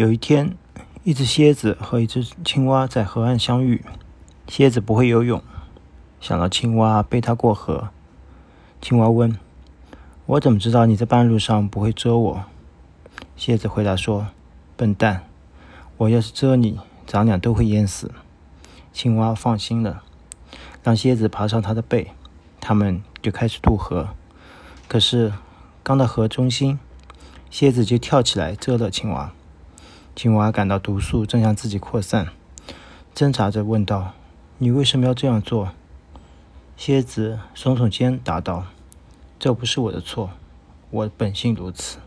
有一天，一只蝎子和一只青蛙在河岸相遇。蝎子不会游泳，想到青蛙背它过河。青蛙问：“我怎么知道你在半路上不会蛰我？”蝎子回答说：“笨蛋，我要是蛰你，咱俩都会淹死。”青蛙放心了，让蝎子爬上它的背，他们就开始渡河。可是，刚到河中心，蝎子就跳起来蛰了青蛙。青蛙感到毒素正向自己扩散，挣扎着问道：“你为什么要这样做？”蝎子耸耸肩答道：“这不是我的错，我本性如此。”